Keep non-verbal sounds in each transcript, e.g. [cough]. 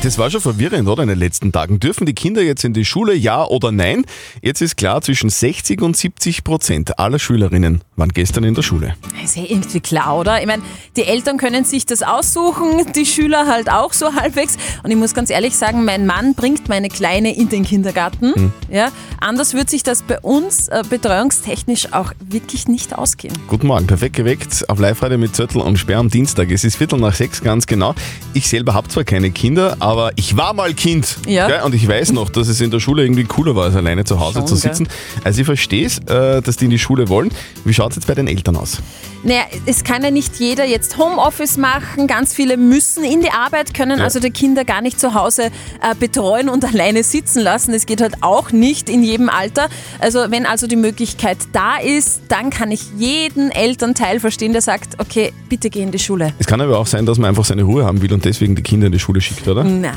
Das war schon verwirrend, oder? In den letzten Tagen. Dürfen die Kinder jetzt in die Schule, ja oder nein? Jetzt ist klar, zwischen 60 und 70 Prozent aller Schülerinnen waren gestern in der Schule. Ist ja irgendwie klar, oder? Ich meine, die Eltern können sich das aussuchen, die Schüler halt auch so halbwegs. Und ich muss ganz ehrlich sagen, mein Mann bringt meine Kleine in den Kindergarten. Ja, anders wird sich das bei uns äh, betreuungstechnisch auch wirklich nicht ausgehen. Guten Morgen, perfekt geweckt auf Live-Radio mit Zettel und Sperr am Dienstag. Es ist Viertel nach sechs, ganz genau. Ich selber habe zwar keine Kinder, aber ich war mal Kind. Ja. Gell? Und ich weiß noch, dass es in der Schule irgendwie cooler war, als alleine zu Hause Schon, zu sitzen. Also ich verstehe es, äh, dass die in die Schule wollen. Wie schaut es jetzt bei den Eltern aus? Naja, es kann ja nicht jeder jetzt Homeoffice machen. Ganz viele müssen in die Arbeit, können Ja. also die Kinder gar nicht zu Hause äh, betreuen und [laughs] alleine sitzen lassen. Das geht halt auch nicht in jedem Alter. Also wenn also die Möglichkeit da ist, dann kann ich jeden Elternteil verstehen, der sagt, okay, bitte geh in die Schule. Es kann aber auch sein, dass man einfach seine Ruhe haben will und deswegen die Kinder in die Schule schickt, oder? Na,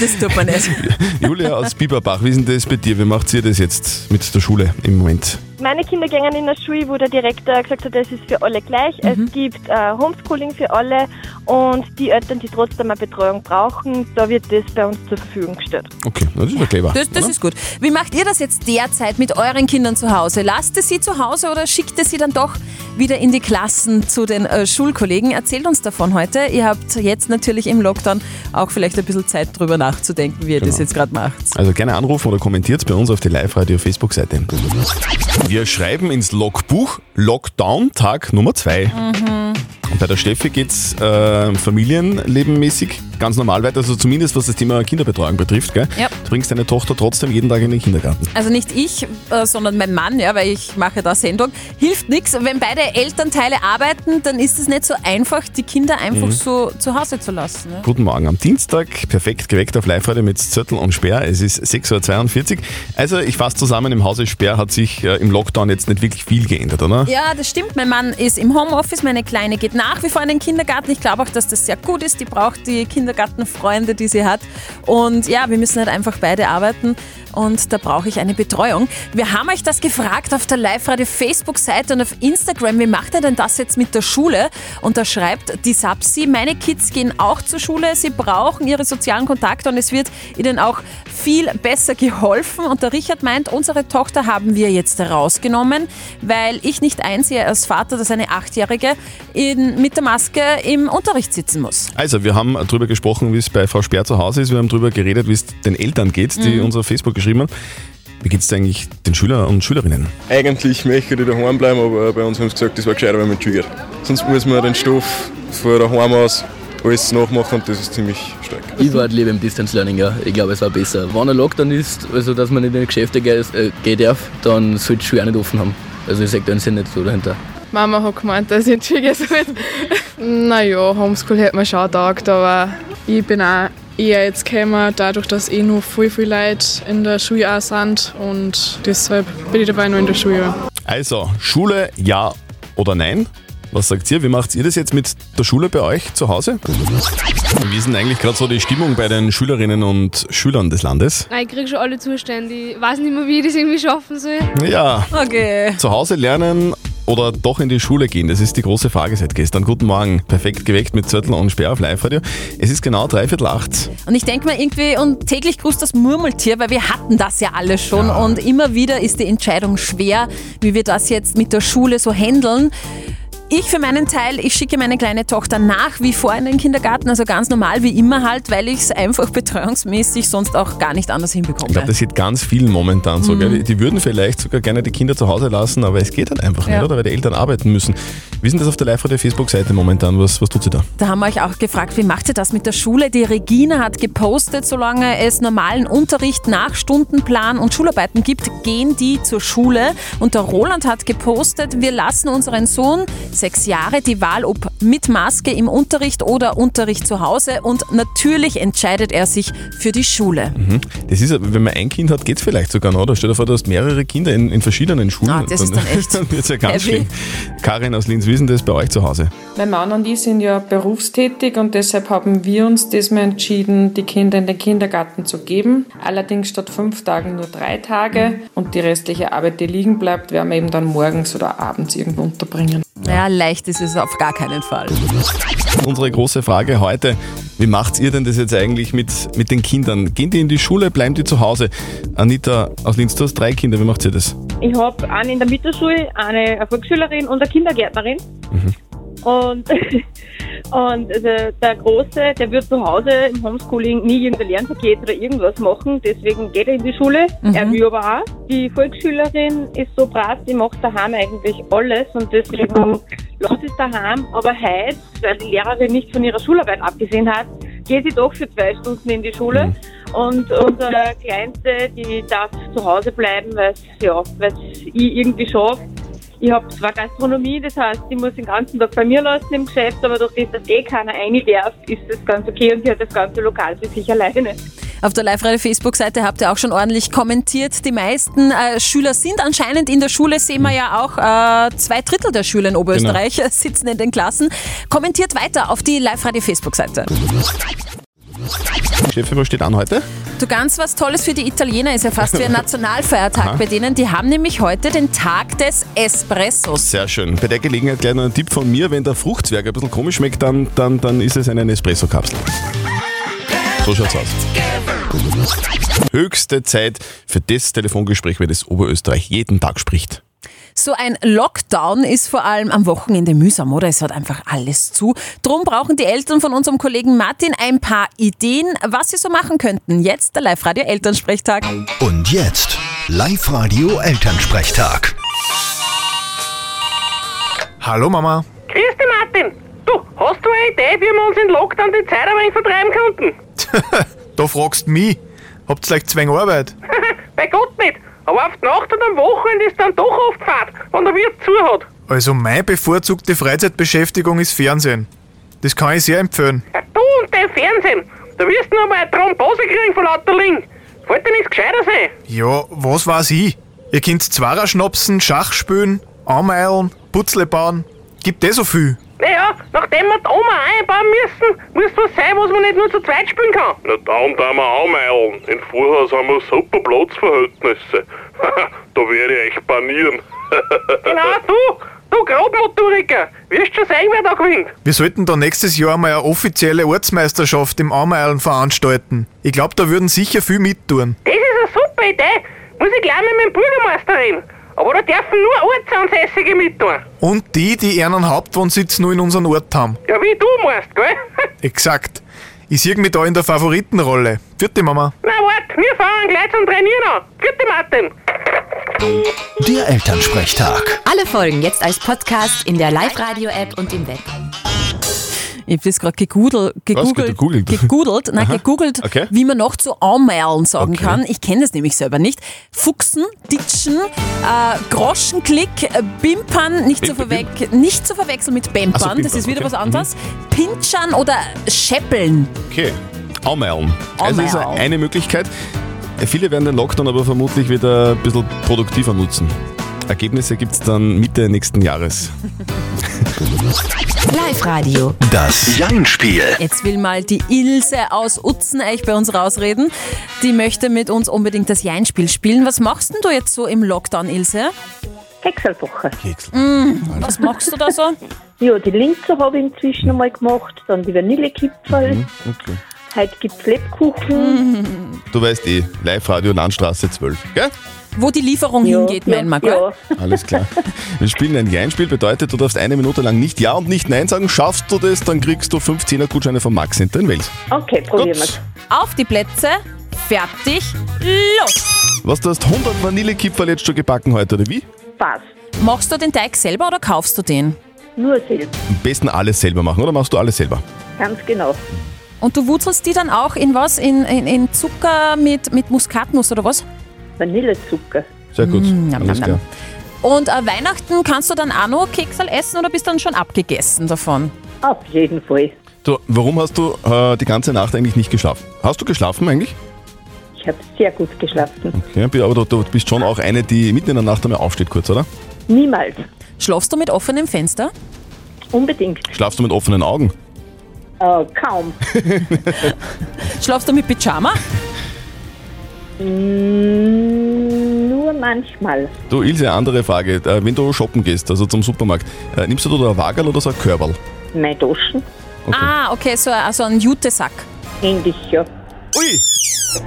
das tut man nicht. [laughs] Julia aus Bieberbach, wie ist denn das bei dir? Wie macht ihr das jetzt mit der Schule im Moment? Meine Kinder gehen in eine Schule, wo der Direktor gesagt hat, das ist für alle gleich. Es gibt äh, Homeschooling für alle und die Eltern, die trotzdem eine Betreuung brauchen, da wird das bei uns zur Verfügung gestellt. Okay, das ist ja clever. Das, das oder? ist gut. Wie macht ihr das jetzt derzeit mit euren Kindern zu Hause? Lasst ihr sie zu Hause oder schickt ihr sie dann doch wieder in die Klassen zu den äh, Schulkollegen? Erzählt uns davon heute. Ihr habt jetzt natürlich im Lockdown auch vielleicht ein bisschen Zeit drüber nachzudenken, wie ihr das Genau. jetzt gerade macht. Also gerne anrufen oder kommentiert bei uns auf die Live-Radio-Facebook-Seite. Wir schreiben ins Logbuch Lockdown Tag Nummer 2. Und bei der Steffi geht's äh, familienlebenmäßig ganz normal weiter, also zumindest was das Thema Kinderbetreuung betrifft. Gell? Ja. Du bringst deine Tochter trotzdem jeden Tag in den Kindergarten. Also nicht ich, äh, sondern mein Mann, ja, weil ich mache da Sendung. Hilft nichts. Wenn beide Elternteile arbeiten, dann ist es nicht so einfach, die Kinder einfach Mhm. so zu Hause zu lassen. Ja. Guten Morgen am Dienstag, perfekt geweckt auf Live-Radio mit Zettel und Sperr. Es ist 6.42 Uhr. Also ich fasse zusammen, im Hause Sperr hat sich äh, im Lockdown jetzt nicht wirklich viel geändert, oder? Ja, das stimmt. Mein Mann ist im Homeoffice, meine Kleine geht nach wie vor in den Kindergarten. Ich glaube auch, dass das sehr gut ist. Die braucht die Kindergartenfreunde, die sie hat. Und ja, wir müssen halt einfach beide arbeiten und da brauche ich eine Betreuung. Wir haben euch das gefragt auf der Live-Radio-Facebook-Seite und auf Instagram. Wie macht ihr denn das jetzt mit der Schule? Und da schreibt die Sapsi, meine Kids gehen auch zur Schule. Sie brauchen ihre sozialen Kontakte und es wird ihnen auch viel besser geholfen. Und der Richard meint, unsere Tochter haben wir jetzt rausgenommen, weil ich nicht einsehe als Vater, dass eine Achtjährige in, mit der Maske im Unterricht sitzen muss. Also, wir haben darüber gesprochen, wie es bei Frau Sperr zu Hause ist. Wir haben darüber geredet, wie es den Eltern geht, die Mhm. uns auf Facebook geschrieben haben. Wie geht es eigentlich den Schülern und Schülerinnen? Eigentlich möchte ich daheim bleiben, aber bei uns haben sie gesagt, das war gescheiter, wenn man geht. Sonst muss man den Stoff von daheim aus alles nachmachen und das ist ziemlich stark. Ich war lieber im Distance Learning, ja. Ich glaube, es war besser. Wenn ein Lockdown ist, also dass man nicht in die Geschäfte äh, gehen darf, dann sollte die Schule auch nicht offen haben. Also ich sehe den Sinn nicht so dahinter. Mama hat gemeint, dass ich Schule gehen soll. [laughs] naja, Homeschool hat mir schon getaugt, aber ich bin auch eher jetzt gekommen, dadurch, dass eh noch viel, viel Leute in der Schule auch sind und deshalb bin ich dabei noch in der Schule. Also, Schule ja oder nein? Was sagt ihr? Wie macht ihr das jetzt mit der Schule bei euch zu Hause? Wie ist denn eigentlich gerade so die Stimmung bei den Schülerinnen und Schülern des Landes? Nein, ich kriege schon alle Zustände. Ich weiß nicht mehr, wie ich das irgendwie schaffen soll. Ja, Okay. zu Hause lernen oder doch in die Schule gehen? Das ist die große Frage seit gestern. Guten Morgen, perfekt geweckt mit Zettel und Sperr auf Live-Radio. Es ist genau dreiviertel acht. Und ich denke mir irgendwie, und täglich grüßt das Murmeltier, weil wir hatten das ja alle schon. Und immer wieder ist die Entscheidung schwer, wie wir das jetzt mit der Schule so handeln. Ich für meinen Teil, ich schicke meine kleine Tochter nach wie vor in den Kindergarten, also ganz normal wie immer halt, weil ich es einfach betreuungsmäßig sonst auch gar nicht anders hinbekomme. Ich glaube, das sieht ganz vielen momentan so. Gell? Die würden vielleicht sogar gerne die Kinder zu Hause lassen, aber es geht halt einfach Ja. nicht, oder? Weil die Eltern arbeiten müssen. Wie denn das auf der Live-Radio-Facebook-Seite momentan? Was, was tut sie da? Da haben wir euch auch gefragt, wie macht ihr das mit der Schule? Die Regina hat gepostet, solange es normalen Unterricht nach Stundenplan und Schularbeiten gibt, gehen die zur Schule. Und der Roland hat gepostet, wir lassen unseren Sohn, sechs Jahre, die Wahl, ob mit Maske im Unterricht oder Unterricht zu Hause. Und natürlich entscheidet er sich für die Schule. Mhm. Das ist, wenn man ein Kind hat, geht es vielleicht sogar noch. Oder stell dir vor, du hast mehrere Kinder in, in verschiedenen Schulen. Ah, das ist dann echt [laughs] Dann es ja ganz heavy. schlimm. Karin aus Linz, wie ist denn das bei euch zu Hause? Mein Mann und ich sind ja berufstätig und deshalb haben wir uns diesmal entschieden, die Kinder in den Kindergarten zu geben. Allerdings statt fünf Tagen nur drei Tage und die restliche Arbeit, die liegen bleibt, werden wir eben dann morgens oder abends irgendwo unterbringen. Naja, leicht ist es auf gar keinen Fall. Unsere große Frage heute, wie macht ihr denn das jetzt eigentlich mit, mit den Kindern? Gehen die in die Schule, bleiben die zu Hause? Anita aus Linz, du hast drei Kinder, wie macht ihr das? Ich habe eine in der Mittelschule, eine Volksschülerin und eine Kindergärtnerin. Und, [laughs] und also der Große, der wird zu Hause im Homeschooling nie irgendein Lernpaket oder irgendwas machen. Deswegen geht er in die Schule. Er will aber auch. Die Volksschülerin ist so brav, die macht daheim eigentlich alles und deswegen lässt sie es daheim. Aber heute, weil die Lehrerin nicht von ihrer Schularbeit abgesehen hat, geht sie doch für zwei Stunden in die Schule. Und unsere Kleinste, die darf zu Hause bleiben, weil es ja, ich irgendwie schaffe. Ich habe zwar Gastronomie, das heißt, ich muss den ganzen Tag bei mir lassen im Geschäft, aber durch das, dass eh keiner rein darf, ist das ganz okay und sie hat das ganze Lokal für sich alleine. Auf der Live-Radio-Facebook-Seite habt ihr auch schon ordentlich kommentiert. Die meisten äh, Schüler sind anscheinend in der Schule, sehen wir ja auch. Äh, zwei Drittel der Schüler in Oberösterreich sitzen in den Klassen. Kommentiert weiter auf die Live-Radio-Facebook-Seite. Steffi, was steht an heute? Du ganz was Tolles für die Italiener ist ja fast wie ein [laughs] Nationalfeiertag bei denen. Die haben nämlich heute den Tag des Espressos. Sehr schön. Bei der Gelegenheit gleich noch ein Tipp von mir, wenn der Fruchtzwerg ein bisschen komisch schmeckt, dann, dann, dann ist es eine Espresso-Kapsel. So schaut's aus. Höchste Zeit für das Telefongespräch, wenn das Oberösterreich jeden Tag spricht. So ein Lockdown ist vor allem am Wochenende mühsam, oder? Es hat einfach alles zu. Drum brauchen die Eltern von unserem Kollegen Martin ein paar Ideen, was sie so machen könnten. Jetzt der Live-Radio Elternsprechtag. Und jetzt Live-Radio Elternsprechtag. Hallo Mama. Grüß dich, Martin. Du, hast du eine Idee, wie wir uns in Lockdown die Zeit ein wenig vertreiben könnten? [laughs] Da fragst du mich. Habt ihr vielleicht zwei Arbeit? [laughs] Bei Gott nicht. Aber auf die Nacht Wochenende ist dann doch oft Fahrt, wenn der Wirt zu hat. Also meine bevorzugte Freizeitbeschäftigung ist Fernsehen. Das kann ich sehr empfehlen. Ja, du und dein Fernsehen. Da wirst du noch mal eine Thrombose kriegen von lauter. Fällt dir nichts Gescheiteres ein? Ja, was weiß ich? Ihr könnt Zwarer schnapsen, Schach spielen, Ameilen, Putzle bauen. Gibt eh so viel. Naja, nachdem wir die Oma einbauen müssen, muss was sein, was man nicht nur zu zweit spielen kann. Na dann da wir anmeilen. In Vorhaus haben wir super Platzverhältnisse. [laughs] da werde ich euch banieren. [laughs] Genau, du, du Grobmotoriker. Wirst schon sehen, wer da gewinnt. Wir sollten da nächstes Jahr mal eine offizielle Ortsmeisterschaft im Ameilen veranstalten. Ich glaube, da würden sicher viel mittun. Das ist eine super Idee. Muss ich gleich mit meinem Bürgermeister reden. Aber da dürfen nur Ortsansässige mittun. Und die, die einen Hauptwohnsitz nur in unserem Ort haben. Ja, wie du meinst, gell? [laughs] Exakt. Ich sehe mich da in der Favoritenrolle. Vierte Mama. Na wart, wir fahren gleich zum Trainieren an. Vierte Martin. Der Elternsprechtag. Alle Folgen jetzt als Podcast in der Live-Radio-App und im Web. Ich habe das gerade gegoogelt, gegoogelt, gegoogelt? gegoogelt, nein, Aha. gegoogelt Okay. wie man noch zu Aumeilen sagen Okay. kann. Ich kenne das nämlich selber nicht. Fuchsen, Ditschen, äh, Groschenklick, äh, Bimpern, nicht zu, Bim- verwec nicht zu verwechseln mit Bempern, so, das ist wieder Bimpern, was okay. anderes. Pinchern oder Scheppeln. Okay. Aumeilen. Also ist eine Möglichkeit. Viele werden den Lockdown aber vermutlich wieder ein bisschen produktiver nutzen. Ergebnisse gibt es dann Mitte nächsten Jahres. [laughs] Live-Radio. Das Jein-Spiel. Jetzt will mal die Ilse aus Utzeneich bei uns rausreden. Die möchte mit uns unbedingt das Jeinspiel spielen. Was machst denn du jetzt so im Lockdown, Ilse? Kekselwoche. Mm, was machst du da so? [laughs] Ja, die Linzer habe ich inzwischen einmal gemacht, dann die Vanillekipferl. Mhm, Okay. Heute gibt es Lebkuchen. Du weißt eh, Live-Radio Landstraße 12, gell? Wo die Lieferung Ja, hingeht, ja, meinen wir, gell? ja. Alles klar. Wir spielen ein Jein-Spiel, bedeutet, du darfst eine Minute lang nicht Ja und nicht Nein sagen. Schaffst du das, dann kriegst du 15er Gutscheine von Max hinter in Wels. Okay, probieren wir's. Auf die Plätze, fertig, los! Was, du hast 100 Vanillekipferl jetzt schon gebacken heute, oder wie? Passt. Machst du den Teig selber oder kaufst du den? Nur selbst. Am besten alles selber machen, oder machst du alles selber? Ganz genau. Und du wurzelst die dann auch in was? In, in, in Zucker mit, mit Muskatnuss oder was? Vanillezucker. Sehr gut, Mm, alles klar. Und äh, Weihnachten kannst du dann auch noch Keksal essen oder bist dann schon abgegessen davon? Auf jeden Fall. Du, warum hast du äh, die ganze Nacht eigentlich nicht geschlafen? Hast du geschlafen eigentlich? Ich habe sehr gut geschlafen. Okay, aber du, du bist schon auch eine, die mitten in der Nacht einmal aufsteht kurz, oder? Niemals. Schlafst du mit offenem Fenster? Unbedingt. Schlafst du mit offenen Augen? Äh, kaum. [laughs] Schlafst du mit Pyjama? Mm, nur manchmal. Du, Ilse, andere Frage. Äh, wenn du shoppen gehst, also zum Supermarkt, äh, nimmst du da ein Wagerl oder so ein Körperl? Meine Taschen. Ah, okay, so also ein Jutesack. Ähnlich, ja. Ui!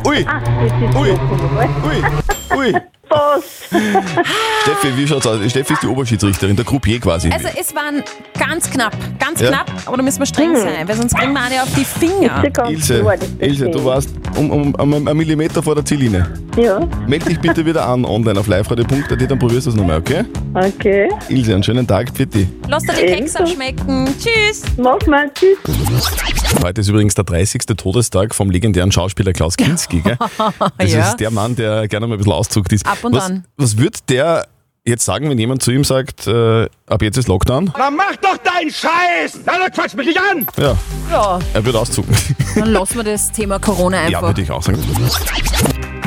Ui! Ah, das ist Ui! Ui! Ui! Fast. Steffi, wie schaut's aus? Steffi ist die Oberschiedsrichterin, der Croupier quasi. Also es waren ganz knapp, ganz Ja. knapp, aber da müssen wir streng Hm. sein, weil sonst kriegen wir eine auf die Finger. Ilse, Ilse, du warst um, um, um einen Millimeter vor der Ziellinie. Ja. Meld dich bitte wieder an online auf liveradio.at, dann probierst du es nochmal, okay? Okay. Ilse, einen schönen Tag, bitte. Lass dir die Kekse schmecken. Tschüss. Mach mal, tschüss. Heute ist übrigens der 30. Todestag vom legendären Schauspieler Klaus Kinski. Gell? [laughs] Das Ja. ist der Mann, der gerne mal ein bisschen auszuckt ist. Ab und was, an. Was wird der jetzt sagen, wenn jemand zu ihm sagt, äh, ab jetzt ist Lockdown? Na mach doch deinen Scheiß! Na, dann quatsch mich nicht an! Ja, Ja, er wird auszucken. [laughs] dann lassen wir das Thema Corona Ja, einfach. würde ich auch sagen.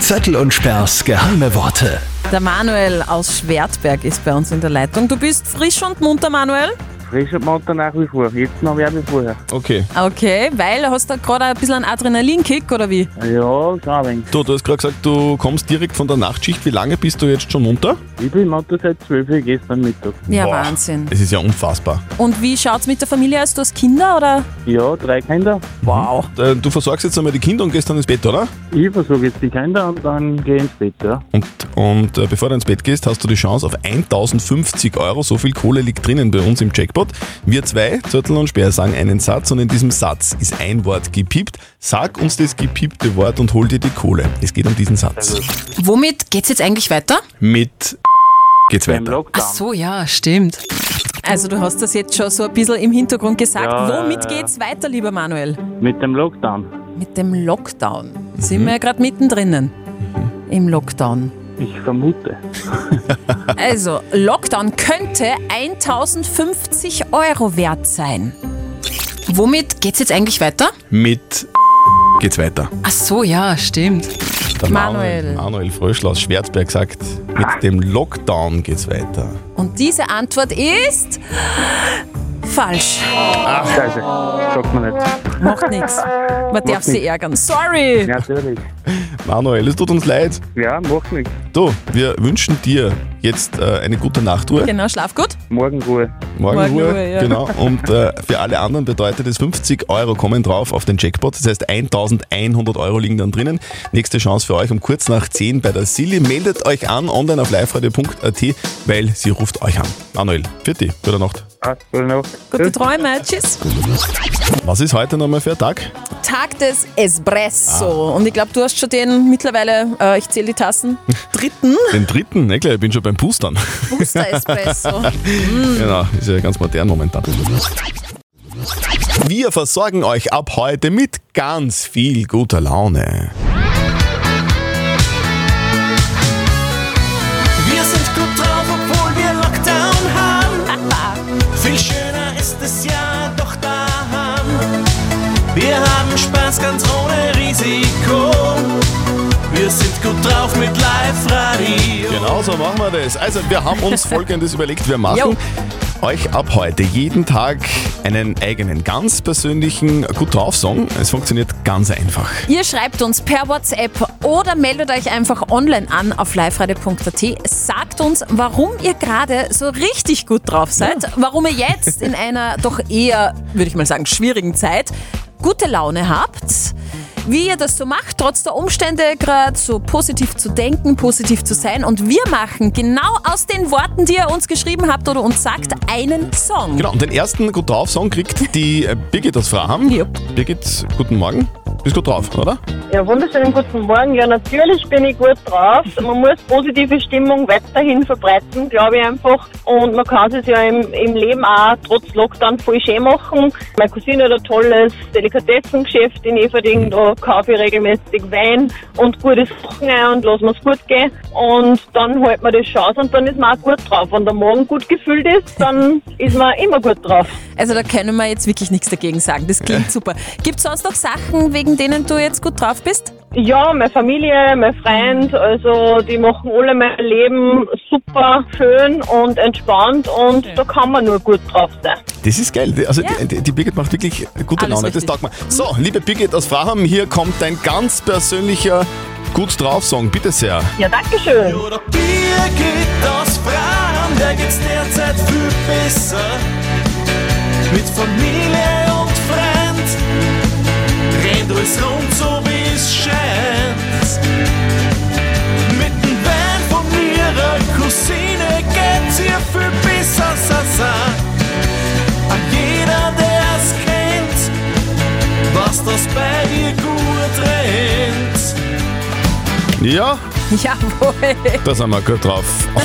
Zettel und Sperrs geheime Worte. Der Manuel aus Schwertberg ist bei uns in der Leitung. Du bist frisch und munter, Manuel? Frisch und munter nach wie vor. Jetzt noch mehr wie vorher. Okay. Okay, weil hast du gerade ein bisschen einen Adrenalinkick oder wie? Ja, schon ein wenig. Du, du hast gerade gesagt, du kommst direkt von der Nachtschicht. Wie lange bist du jetzt schon munter? Ich bin munter seit 12 Uhr gestern Mittag. Ja, Boah. Wahnsinn. Es ist ja unfassbar. Und wie schaut's mit der Familie aus? Du hast Kinder oder? Ja, drei Kinder. Wow. Äh, Du versorgst jetzt einmal die Kinder und gehst dann ins Bett, oder? Ich versuche jetzt die Kinder und dann gehe ich ins Bett, ja. Und, und äh, bevor du ins Bett gehst, hast du die Chance auf 1050 Euro. So viel Kohle liegt drinnen bei uns im Jackpot. Wir zwei, Zürtel und Speer, sagen einen Satz und in diesem Satz ist ein Wort gepiept. Sag uns das gepiepte Wort und hol dir die Kohle. Es geht um diesen Satz. Womit geht's jetzt eigentlich weiter? Mit geht's weiter. Ach so, ja, stimmt. Also du hast das jetzt schon so ein bisschen im Hintergrund gesagt. Ja, Womit ja, ja. geht's weiter, lieber Manuel? Mit dem Lockdown. Mit dem Lockdown. Sind wir ja gerade mittendrin im Lockdown. Ich vermute. [laughs] [laughs] Also, Lockdown könnte 1050 Euro wert sein. Womit geht's jetzt eigentlich weiter? Mit geht's weiter. Ach so, ja, stimmt. Der Manuel. Manuel Fröschl aus Schwerzberg sagt, mit dem Lockdown geht's weiter. Und diese Antwort ist falsch. Ach, Scheiße. Sagt man nicht. Macht nichts. Man darf sie ärgern. Sorry. Natürlich. Manuel, es tut uns leid. Ja, macht nichts. Du, wir wünschen dir jetzt äh, eine gute Nachtruhe. Genau, schlaf gut. Morgenruhe. Morgenruhe, Morgenruhe, ja. genau. Und äh, für alle anderen bedeutet es 50 Euro kommen drauf auf den Jackpot. Das heißt 1100 Euro liegen dann drinnen. Nächste Chance für euch um kurz nach 10 bei der Silly. Meldet euch an online auf liveradio.at, weil sie ruft euch an. Manuel, für dich. Gute Nacht. Gute Träume. Tschüss. Was ist heute nochmal für ein Tag? Tag des Espresso. Und ich glaube, du hast schon den mittlerweile, äh, ich zähle die Tassen, [laughs] dritten Den dritten, ne klar, ich bin schon beim Boostern. Booster Espresso. Mm. [laughs] Genau, ist ja ganz modern momentan. Wir versorgen euch ab heute mit ganz viel guter Laune. Ganz ohne Risiko. Wir sind gut drauf mit Live-Radio. Genau so machen wir das. Also wir haben uns [laughs] folgendes überlegt. Wir machen Jo. euch ab heute jeden Tag einen eigenen, ganz persönlichen Gut drauf Song. Es funktioniert ganz einfach. Ihr schreibt uns per WhatsApp oder meldet euch einfach online an auf liveradio.at. Sagt uns, warum ihr gerade so richtig gut drauf seid, warum ihr jetzt in einer doch eher, würde ich mal sagen, schwierigen Zeit gute Laune habt. Wie ihr das so macht, trotz der Umstände gerade so positiv zu denken, positiv zu sein. Und wir machen genau aus den Worten, die ihr uns geschrieben habt oder uns sagt, einen Song. Genau, und den ersten Gut drauf Song kriegt die äh, Birgit aus Fraham. Birgit, guten Morgen. Bist gut drauf, oder? Ja, wunderschönen guten Morgen. Ja, natürlich bin ich gut drauf. Man muss positive Stimmung weiterhin verbreiten, glaube ich einfach. Und man kann es ja im, im Leben auch trotz Lockdown voll schön machen. Meine Cousine hat ein tolles Delikatessengeschäft in Everding. Da kaufe ich regelmäßig Wein und gute Sachen ein und lassen wir es gut gehen. Und dann hält man das schon aus und dann ist man auch gut drauf. Wenn der Morgen gut gefüllt ist, dann ist man immer gut drauf. Also da können wir jetzt wirklich nichts dagegen sagen. Das klingt super. Gibt es sonst noch Sachen, wegen denen du jetzt gut drauf bist? Ja, meine Familie, mein Freund, also die machen alle mein Leben super schön und entspannt und da kann man nur gut drauf sein. Das ist geil. Also die, die Birgit macht wirklich gute Alles Laune. Das richtig. taugt mir. So, liebe Birgit aus Fraham, hier kommt dein ganz persönlicher Gut drauf Song, bitte sehr. Ja, danke schön. Oder Birgit aus Fran, der geht's derzeit viel besser. Mit Familie Ja, Jawohl. da sind wir gut drauf.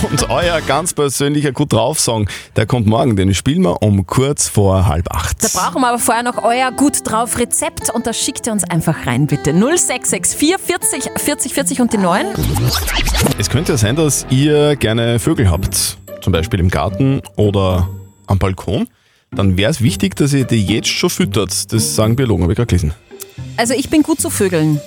Und euer ganz persönlicher Gut drauf Song, der kommt morgen, den spielen wir um kurz vor halb acht. Da brauchen wir aber vorher noch euer gut drauf Rezept und das schickt ihr uns einfach rein, bitte. 0664 40 40 40 und die 9. Es könnte ja sein, dass ihr gerne Vögel habt, zum Beispiel im Garten oder am Balkon. Dann wäre es wichtig, dass ihr die jetzt schon füttert. Das sagen Biologen, habe ich gerade gelesen. Also ich bin gut zu Vögeln.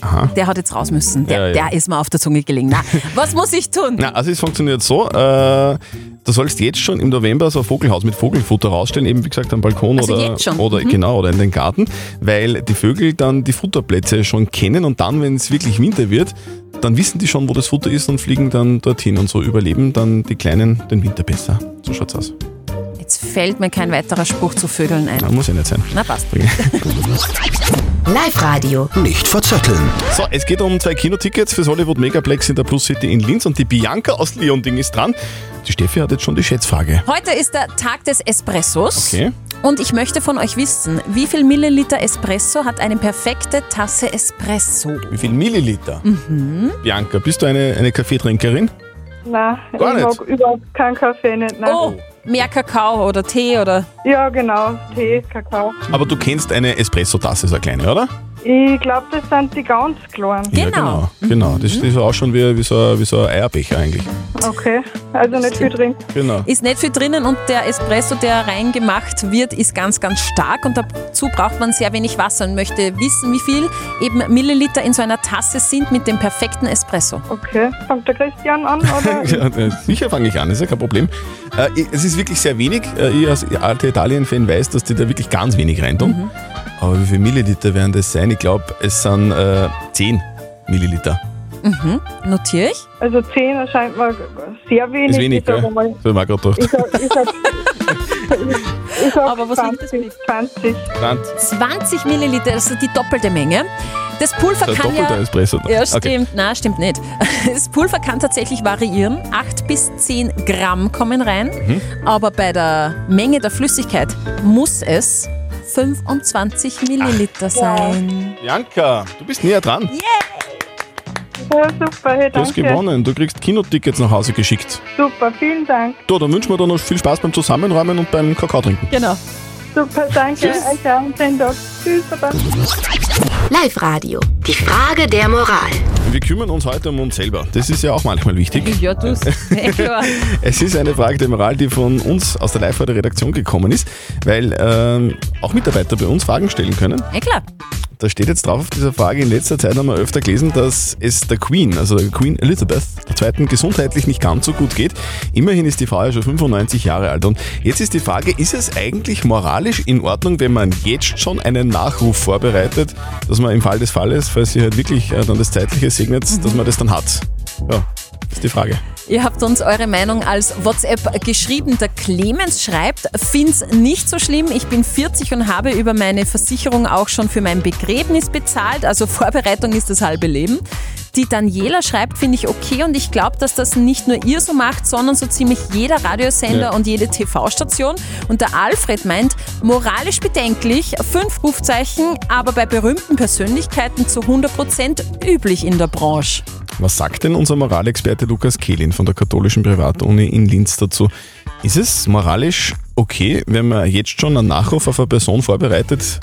Aha. Der hat jetzt raus müssen. Der, Ja, ja. der ist mir auf der Zunge gelegen. Na, was muss ich tun? Na, also es funktioniert so, äh, du sollst jetzt schon im November so ein Vogelhaus mit Vogelfutter rausstellen, eben wie gesagt am Balkon Also oder, oder Mhm. genau oder in den Garten, weil die Vögel dann die Futterplätze schon kennen und dann, wenn es wirklich Winter wird, dann wissen die schon, wo das Futter ist und fliegen dann dorthin und so überleben dann die Kleinen den Winter besser. So schaut's aus. Jetzt fällt mir kein weiterer Spruch zu Vögeln ein. Na, muss ja nicht sein. Na passt. [laughs] Live-Radio. Nicht verzetteln. So, es geht um zwei Kinotickets fürs Hollywood Megaplex in der Plus City in Linz und die Bianca aus Leonding ist dran. Die Steffi hat jetzt schon die Schätzfrage. Heute ist der Tag des Espressos. Okay. Und ich möchte von euch wissen, wie viel Milliliter Espresso hat eine perfekte Tasse Espresso? Wie viel Milliliter? Mhm. Bianca, bist du eine, eine Kaffeetrinkerin? Nein, Gar ich nicht? mag überhaupt keinen Kaffee nicht. Nein. Oh, mehr Kakao oder Tee oder. Ja, genau. Tee, Kakao. Aber du kennst eine Espresso-Tasse, so eine kleine, oder? Ich glaube, das sind die ganz kleinen. Ja, genau. Genau, das ist auch schon wie, wie, so, ein- wie so ein Eierbecher eigentlich. Okay, also nicht viel drin. Genau. Ist nicht viel drinnen und der Espresso, der reingemacht wird, ist ganz, ganz stark und dazu braucht man sehr wenig Wasser und möchte wissen, wie viel eben Milliliter in so einer Tasse sind mit dem perfekten Espresso. Okay, fängt der Christian an, oder? [laughs] Ja, äh, sicher fange ich an, ist ja kein Problem. Äh, ich- es ist wirklich sehr wenig. Äh, ich als alter Italien-Fan weiß, dass die da wirklich ganz wenig reintun. Aber wie viel Milliliter werden das sein? Ich glaube, es sind äh, 10 Milliliter. Mhm. Notiere ich. Also 10 erscheint mir sehr wenig. Ist wenig, gell? So habe ich mir gerade gedacht. sag, ich sag, ich, ich sag Aber was liegt 20, 20. 20 Milliliter, das ist die doppelte Menge. Das Pulver Der kann ja. doppelte Espresso. Ja, Okay. stimmt. Na, stimmt nicht. [laughs] Das Pulver kann tatsächlich variieren. 8 bis 10 Gramm kommen rein. Mhm. Aber bei der Menge der Flüssigkeit muss es 25 Milliliter sein. Bianca, du bist näher dran. Ja, super, hey, Du hast danke. gewonnen. Du kriegst Kinotickets nach Hause geschickt. Super, vielen Dank. Du, dann wünschen wir dir noch viel Spaß beim Zusammenräumen und beim Kakao trinken. Genau. Super, danke. Tschüss. Euch auch einen schönen Tag. Tschüss, Baba. Live-Radio. Die Frage der Moral. Wir kümmern uns heute um uns selber. Das ist ja auch manchmal wichtig. Ja, du. [laughs] Ja, klar. Es ist eine Frage der Moral, die von uns aus der live der Redaktion gekommen ist, weil ähm, auch Mitarbeiter bei uns Fragen stellen können. Ja, klar. Da steht jetzt drauf auf dieser Frage, in letzter Zeit haben wir öfter gelesen, dass es der Queen, also der Queen Elizabeth II. gesundheitlich nicht ganz so gut geht. Immerhin ist die Frau ja schon 95 Jahre alt. Und jetzt ist die Frage, ist es eigentlich moralisch in Ordnung, wenn man jetzt schon einen Nachruf vorbereitet, dass man im Fall des Falles, falls sie halt wirklich äh, dann das Zeitliche segnet, dass man das dann hat? Ja, ist die Frage. Ihr habt uns eure Meinung als WhatsApp geschrieben. Der Clemens schreibt, find's nicht so schlimm. Ich bin 40 und habe über meine Versicherung auch schon für mein Begräbnis bezahlt. Also Vorbereitung ist das halbe Leben. Die Daniela schreibt, finde ich okay und ich glaube, dass das nicht nur ihr so macht, sondern so ziemlich jeder Radiosender Ja. und jede TV-Station. Und der Alfred meint, moralisch bedenklich, fünf Rufzeichen, aber bei berühmten Persönlichkeiten zu 100% üblich in der Branche. Was sagt denn unser Moralexperte Lukas Kehlin von der katholischen Privatuni in Linz dazu? Ist es moralisch okay, wenn man jetzt schon einen Nachruf auf eine Person vorbereitet,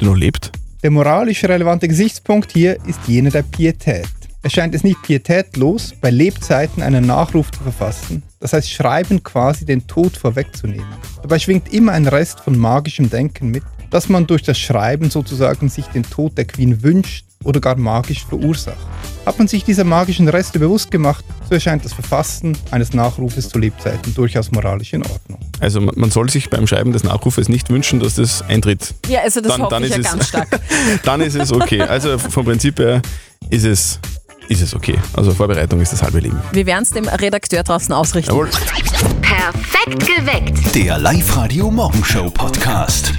die noch lebt? Der moralisch relevante Gesichtspunkt hier ist jener der Pietät. Erscheint es nicht pietätlos, bei Lebzeiten einen Nachruf zu verfassen, das heißt Schreiben quasi den Tod vorwegzunehmen. Dabei schwingt immer ein Rest von magischem Denken mit, dass man durch das Schreiben sozusagen sich den Tod der Queen wünscht oder gar magisch verursacht. Hat man sich dieser magischen Reste bewusst gemacht, so erscheint das Verfassen eines Nachrufes zu Lebzeiten durchaus moralisch in Ordnung. Also man soll sich beim Schreiben des Nachrufes nicht wünschen, dass das eintritt. Ja, also das hoffe ich ja ist ganz es, stark. [laughs] dann ist es okay. Also vom Prinzip her ist es ist es okay. Also Vorbereitung ist das halbe Leben. Wir werden es dem Redakteur draußen ausrichten. Jawohl. Perfekt geweckt. Der Live-Radio Morgenshow Podcast.